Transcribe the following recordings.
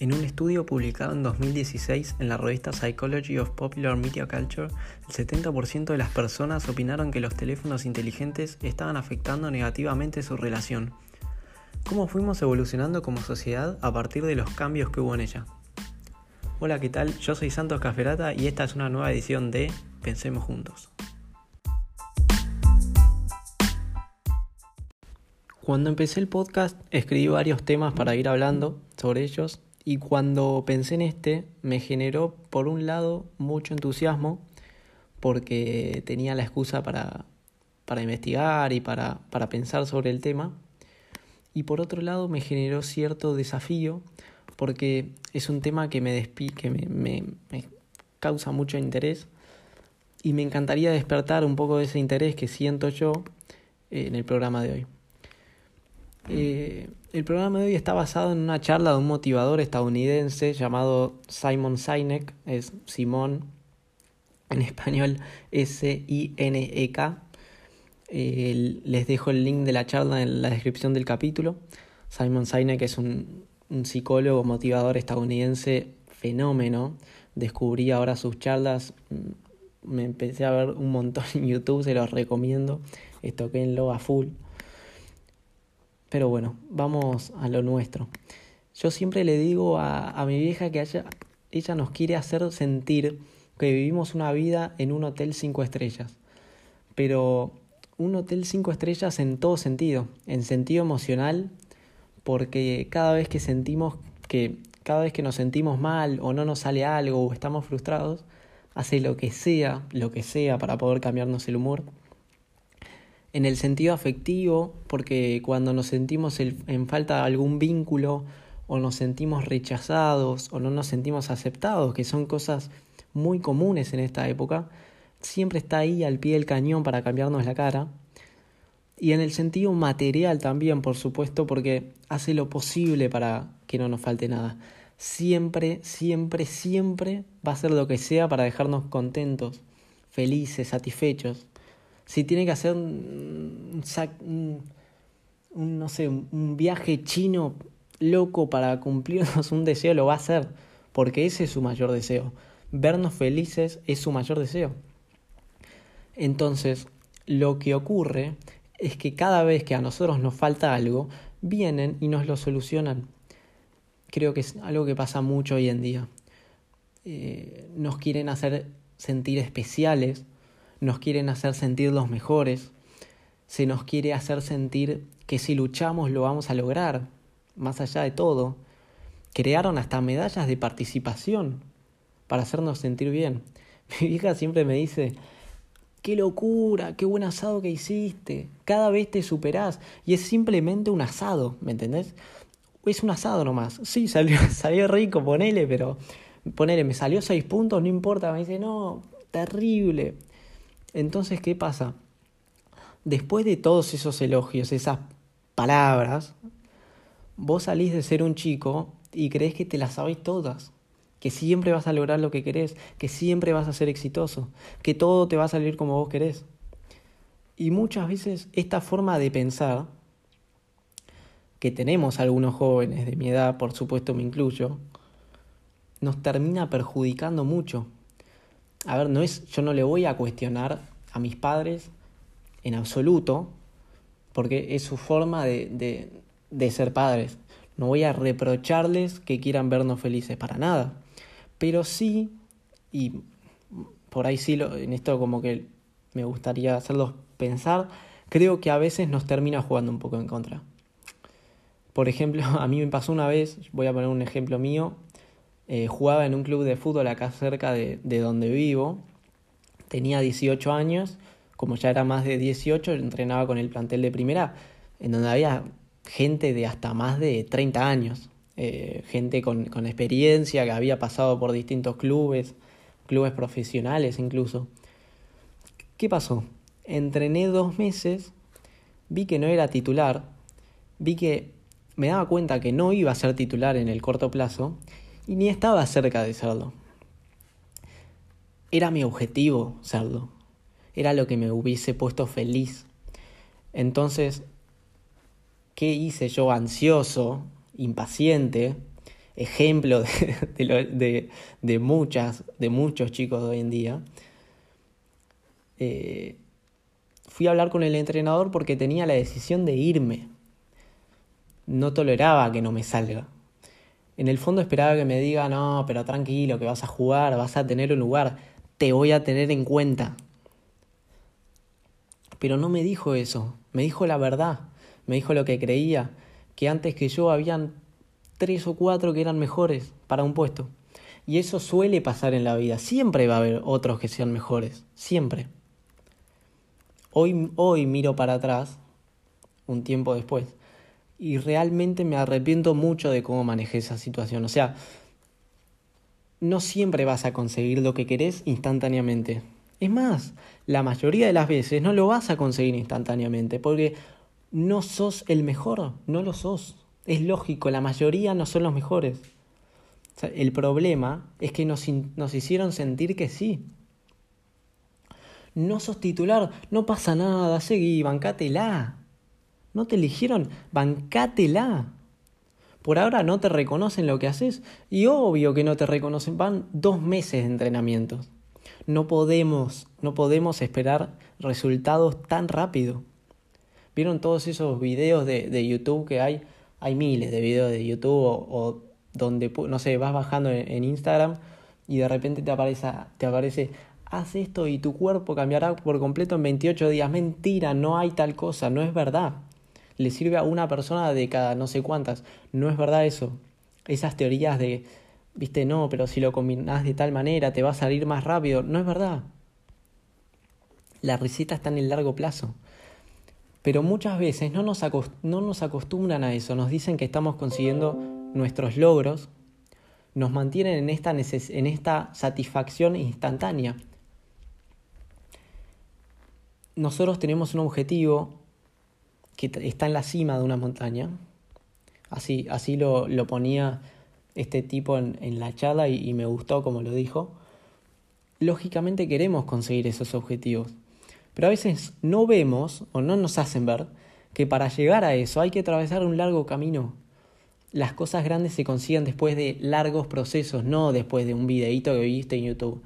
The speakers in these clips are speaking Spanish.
En un estudio publicado en 2016 en la revista Psychology of Popular Media Culture, el 70% de las personas opinaron que los teléfonos inteligentes estaban afectando negativamente su relación. ¿Cómo fuimos evolucionando como sociedad a partir de los cambios que hubo en ella? Hola, ¿qué tal? Yo soy Santos Caferata y esta es una nueva edición de Pensemos Juntos. Cuando empecé el podcast escribí varios temas para ir hablando sobre ellos y cuando pensé en este, me generó, por un lado, mucho entusiasmo, porque tenía la excusa para, para investigar y para, para pensar sobre el tema. Y por otro lado, me generó cierto desafío, porque es un tema que me, que me, me, me causa mucho interés y me encantaría despertar un poco de ese interés que siento yo en el programa de hoy. Eh, el programa de hoy está basado en una charla de un motivador estadounidense llamado Simon Sinek, es Simón, en español S-I-N-E-K. Les dejo el link de la charla en la descripción del capítulo. Simon Sinek es un, un psicólogo motivador estadounidense fenómeno. Descubrí ahora sus charlas, mm, me empecé a ver un montón en YouTube, se los recomiendo. Estoquenlo a full. Pero bueno, vamos a lo nuestro. Yo siempre le digo a, a mi vieja que ella nos quiere hacer sentir que vivimos una vida en un hotel cinco estrellas. Pero un hotel cinco estrellas en todo sentido, en sentido emocional, porque cada vez que sentimos que cada vez que nos sentimos mal o no nos sale algo o estamos frustrados, hace lo que sea, lo que sea para poder cambiarnos el humor en el sentido afectivo, porque cuando nos sentimos en falta de algún vínculo o nos sentimos rechazados o no nos sentimos aceptados, que son cosas muy comunes en esta época, siempre está ahí al pie del cañón para cambiarnos la cara. Y en el sentido material también, por supuesto, porque hace lo posible para que no nos falte nada. Siempre, siempre, siempre va a hacer lo que sea para dejarnos contentos, felices, satisfechos si tiene que hacer un, no sé, un viaje chino loco para cumplirnos un deseo, lo va a hacer, porque ese es su mayor deseo. Vernos felices es su mayor deseo. Entonces, lo que ocurre es que cada vez que a nosotros nos falta algo, vienen y nos lo solucionan. Creo que es algo que pasa mucho hoy en día. Eh, nos quieren hacer sentir especiales, nos quieren hacer sentir los mejores, se nos quiere hacer sentir que si luchamos lo vamos a lograr, más allá de todo. Crearon hasta medallas de participación para hacernos sentir bien. Mi hija siempre me dice, qué locura, qué buen asado que hiciste, cada vez te superás y es simplemente un asado, ¿me entendés? Es un asado nomás. Sí, salió, salió rico, ponele, pero ponele, me salió seis puntos, no importa, me dice, no, terrible. Entonces, ¿qué pasa? Después de todos esos elogios, esas palabras, vos salís de ser un chico y crees que te las sabéis todas, que siempre vas a lograr lo que querés, que siempre vas a ser exitoso, que todo te va a salir como vos querés. Y muchas veces esta forma de pensar, que tenemos algunos jóvenes de mi edad, por supuesto me incluyo, nos termina perjudicando mucho a ver, no es, yo no le voy a cuestionar a mis padres en absoluto, porque es su forma de, de, ser padres. No voy a reprocharles que quieran vernos felices para nada. Pero sí, y por ahí sí, lo, en esto como que me gustaría hacerlos pensar, creo que a veces nos termina jugando un poco en contra. Por ejemplo, a mí me pasó una vez, voy a poner un ejemplo mío, eh, jugaba en un club de fútbol acá cerca de, de donde vivo. Tenía 18 años, como ya era más de 18, entrenaba con el plantel de primera, en donde había gente de hasta más de 30 años, eh, gente con, con experiencia que había pasado por distintos clubes, clubes profesionales incluso. ¿Qué pasó? Entrené dos meses, vi que no era titular, vi que me daba cuenta que no iba a ser titular en el corto plazo y ni estaba cerca de serlo. Era mi objetivo serlo. Era lo que me hubiese puesto feliz. Entonces, ¿qué hice yo ansioso, impaciente? ejemplo de, de, muchas, de muchos chicos de hoy en día, eh, fui a hablar con el entrenador porque tenía la decisión de irme. No toleraba que no me salga. En el fondo esperaba que me diga, no, pero tranquilo, que vas a jugar, vas a tener un lugar, te voy a tener en cuenta. Pero no me dijo eso, me dijo la verdad, me dijo lo que creía, que antes que yo habían tres o cuatro que eran mejores para un puesto. Y eso suele pasar en la vida, siempre va a haber otros que sean mejores, siempre. Hoy, hoy miro para atrás, un tiempo después, y realmente me arrepiento mucho de cómo manejé esa situación. O sea, no siempre vas a conseguir lo que querés instantáneamente. Es más, la mayoría de las veces no lo vas a conseguir instantáneamente porque no sos el mejor, no lo sos. Es lógico, la mayoría no son los mejores. el problema es que nos, nos hicieron sentir que sí no sos titular, no pasa nada, seguí, bancátela. No te eligieron, bancátela. Por ahora no te reconocen lo que haces y obvio que no te reconocen. Van dos meses de entrenamiento. No podemos, no podemos esperar resultados tan rápido. ¿Vieron todos esos videos de, de YouTube que hay? Hay miles de videos de YouTube o, donde, no sé, vas bajando en, en, Instagram y de repente te aparece, te aparece haz esto y tu cuerpo cambiará por completo en 28 días. Mentira, no hay tal cosa, no es verdad. Le sirve a una persona de cada no sé cuántas. No es verdad eso. Esas teorías de, viste, no, pero si lo combinas de tal manera te va a salir más rápido. No es verdad. La receta está en el largo plazo. Pero muchas veces no nos, no nos acostumbran a eso. Nos dicen que estamos consiguiendo nuestros logros. Nos mantienen en esta, en esta satisfacción instantánea nosotros tenemos un objetivo que está en la cima de una montaña. Así, así lo, lo ponía este tipo en, en la charla y, y, me gustó como lo dijo. Lógicamente queremos conseguir esos objetivos, pero a veces no vemos o no nos hacen ver que para llegar a eso hay que atravesar un largo camino. Las cosas grandes se consiguen después de largos procesos, no después de un videíto que viste en YouTube.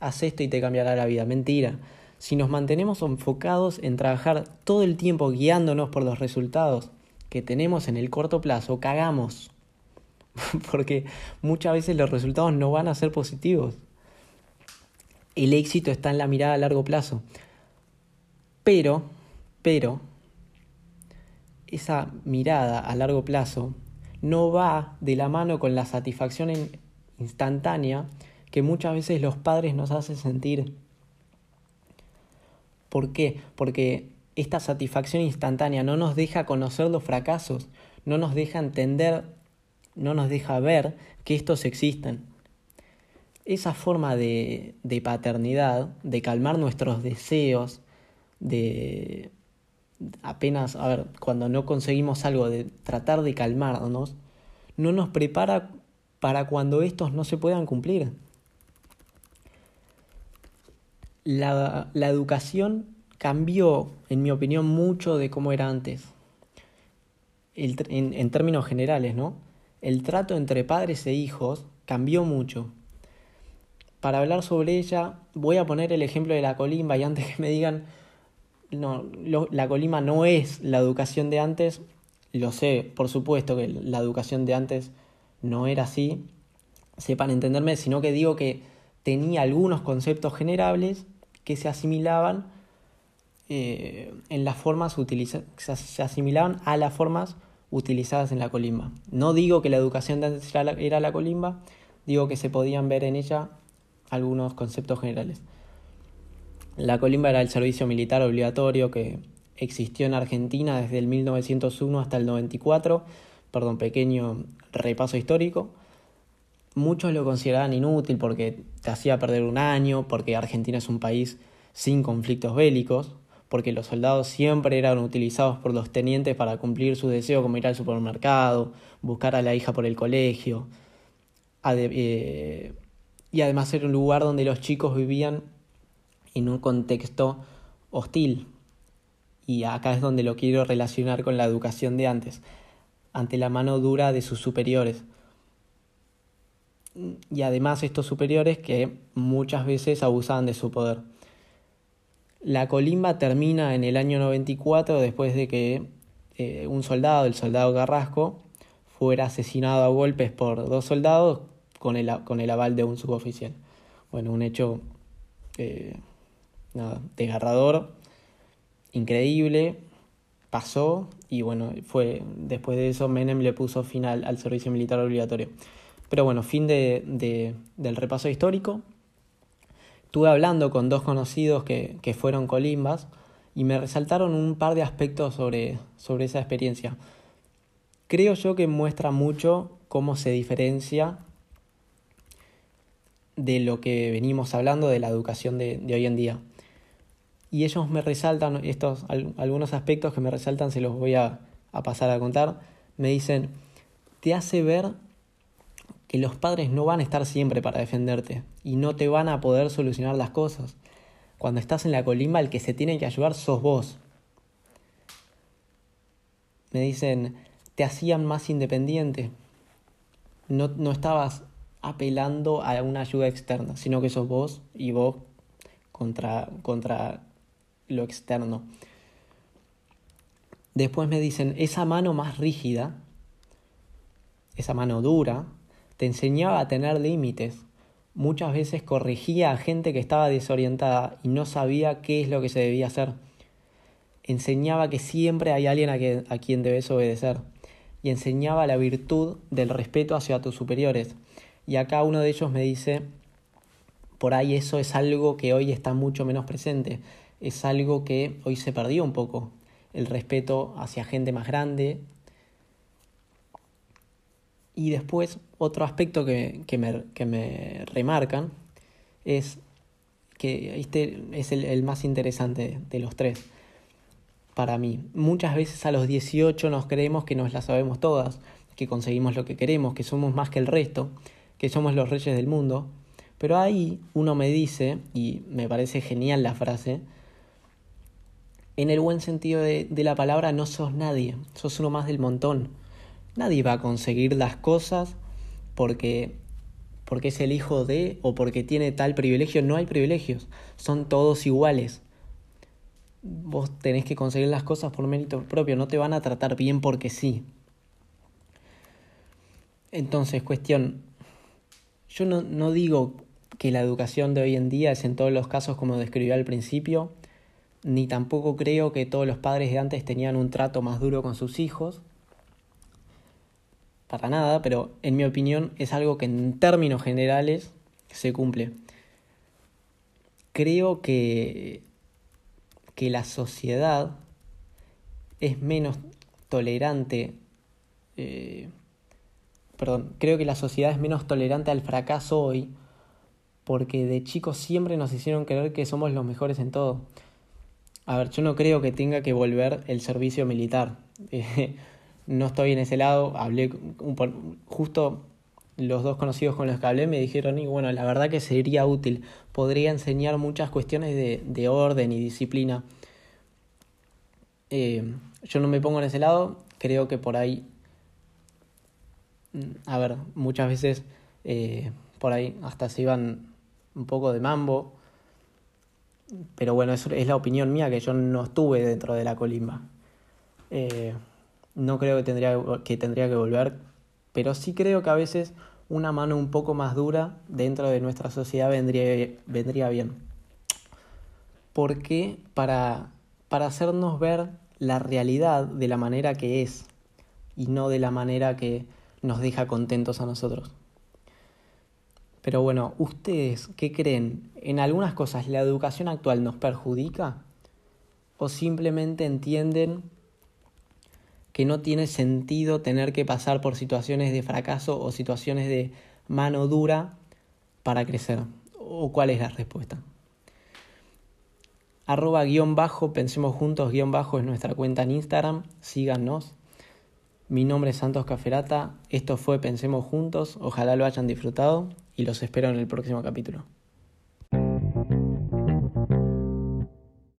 Haz esto y te cambiará la vida. Mentira si nos mantenemos enfocados en trabajar todo el tiempo guiándonos por los resultados que tenemos en el corto plazo, cagamos. Porque muchas veces los resultados no van a ser positivos. El éxito está en la mirada a largo plazo. Pero, pero, esa mirada a largo plazo no va de la mano con la satisfacción instantánea que muchas veces los padres nos hacen sentir ¿Por qué? Porque esta satisfacción instantánea no nos deja conocer los fracasos, no nos deja entender, no nos deja ver que estos existen. Esa forma de, de paternidad, de calmar nuestros deseos, de apenas, a ver, cuando no conseguimos algo, de tratar de calmarnos, no nos prepara para cuando estos no se puedan cumplir la, la educación cambió, en mi opinión, mucho de cómo era antes. El, en, en, términos generales, ¿no? El trato entre padres e hijos cambió mucho. Para hablar sobre ella, voy a poner el ejemplo de la colimba y antes que me digan, no, lo, la colimba no es la educación de antes, lo sé, por supuesto que la educación de antes no era así, sepan entenderme, sino que digo que tenía algunos conceptos generables que se asimilaban eh, en las formas utilizadas, se asimilaban a las formas utilizadas en la colimba. No digo que la educación de era la, era la colimba, digo que se podían ver en ella algunos conceptos generales. La colimba era el servicio militar obligatorio que existió en Argentina desde el 1901 hasta el 94, perdón, pequeño repaso histórico. Muchos lo consideraban inútil porque te hacía perder un año, porque Argentina es un país sin conflictos bélicos, porque los soldados siempre eran utilizados por los tenientes para cumplir sus deseos como ir al supermercado, buscar a la hija por el colegio, eh, y además era un lugar donde los chicos vivían en un contexto hostil. Y acá es donde lo quiero relacionar con la educación de antes, ante la mano dura de sus superiores y además estos superiores que muchas veces abusaban de su poder. La colimba termina en el año 94 después de que eh, un soldado, el soldado Carrasco, fuera asesinado a golpes por dos soldados con el, con el aval de un suboficial. Bueno, un hecho eh, nada, desgarrador, increíble, pasó y bueno, fue después de eso Menem le puso final al servicio militar obligatorio. Pero bueno, fin de, del repaso histórico. Estuve hablando con dos conocidos que, que, fueron colimbas y me resaltaron un par de aspectos sobre, sobre esa experiencia. Creo yo que muestra mucho cómo se diferencia de lo que venimos hablando de la educación de, de hoy en día. Y ellos me resaltan estos algunos aspectos que me resaltan, se los voy a, a pasar a contar. Me dicen, te hace ver que los padres no van a estar siempre para defenderte y no te van a poder solucionar las cosas. Cuando estás en la colimba, el que se tiene que ayudar sos vos. Me dicen, te hacían más independiente. No, no estabas apelando a una ayuda externa, sino que sos vos y vos contra, contra lo externo. Después me dicen, esa mano más rígida, esa mano dura, te enseñaba a tener límites. Muchas veces corregía a gente que estaba desorientada y no sabía qué es lo que se debía hacer. Enseñaba que siempre hay alguien a, quien debes obedecer. Y enseñaba la virtud del respeto hacia tus superiores. Y acá uno de ellos me dice, por ahí eso es algo que hoy está mucho menos presente. Es algo que hoy se perdió un poco. El respeto hacia gente más grande, y después, otro aspecto que, que, me, que me, remarcan es que este es el, el, más interesante de los tres para mí. Muchas veces a los 18 nos creemos que nos la sabemos todas, que conseguimos lo que queremos, que somos más que el resto, que somos los reyes del mundo. Pero ahí uno me dice, y me parece genial la frase, en el buen sentido de, de la palabra, no sos nadie, sos uno más del montón Nadie va a conseguir las cosas porque, porque es el hijo de o porque tiene tal privilegio. No hay privilegios, son todos iguales. Vos tenés que conseguir las cosas por mérito propio, no te van a tratar bien porque sí. Entonces, cuestión, yo no, no digo que la educación de hoy en día es en todos los casos como describí al principio, ni tampoco creo que todos los padres de antes tenían un trato más duro con sus hijos, para nada, pero en mi opinión es algo que en términos generales se cumple. Creo que, que la sociedad es menos tolerante, eh, perdón, creo que la sociedad es menos tolerante al fracaso hoy porque de chicos siempre nos hicieron creer que somos los mejores en todo. A ver, yo no creo que tenga que volver el servicio militar. no estoy en ese lado, hablé justo los dos conocidos con los que hablé me dijeron, y bueno, la verdad que sería útil, podría enseñar muchas cuestiones de, de orden y disciplina. Eh, yo no me pongo en ese lado, creo que por ahí, mm, a ver, muchas veces eh, por ahí hasta se iban un poco de mambo, pero bueno, es la opinión mía, que yo no estuve dentro de la colimba. Eh, no creo que tendría, que tendría que volver, pero sí creo que a veces una mano un poco más dura dentro de nuestra sociedad vendría, vendría bien. Porque para, para hacernos ver la realidad de la manera que es y no de la manera que nos deja contentos a nosotros. Pero bueno, ¿ustedes qué creen? ¿En algunas cosas la educación actual nos perjudica? ¿O simplemente entienden que no tiene sentido tener que pasar por situaciones de fracaso o situaciones de mano dura para crecer? ¿O cuál es la respuesta? Arroba guion bajo, pensemos juntos, guion bajo es nuestra cuenta en Instagram, síganos. Mi nombre es Santos Caferata, esto fue Pensemos Juntos, ojalá lo hayan disfrutado y los espero en el próximo capítulo.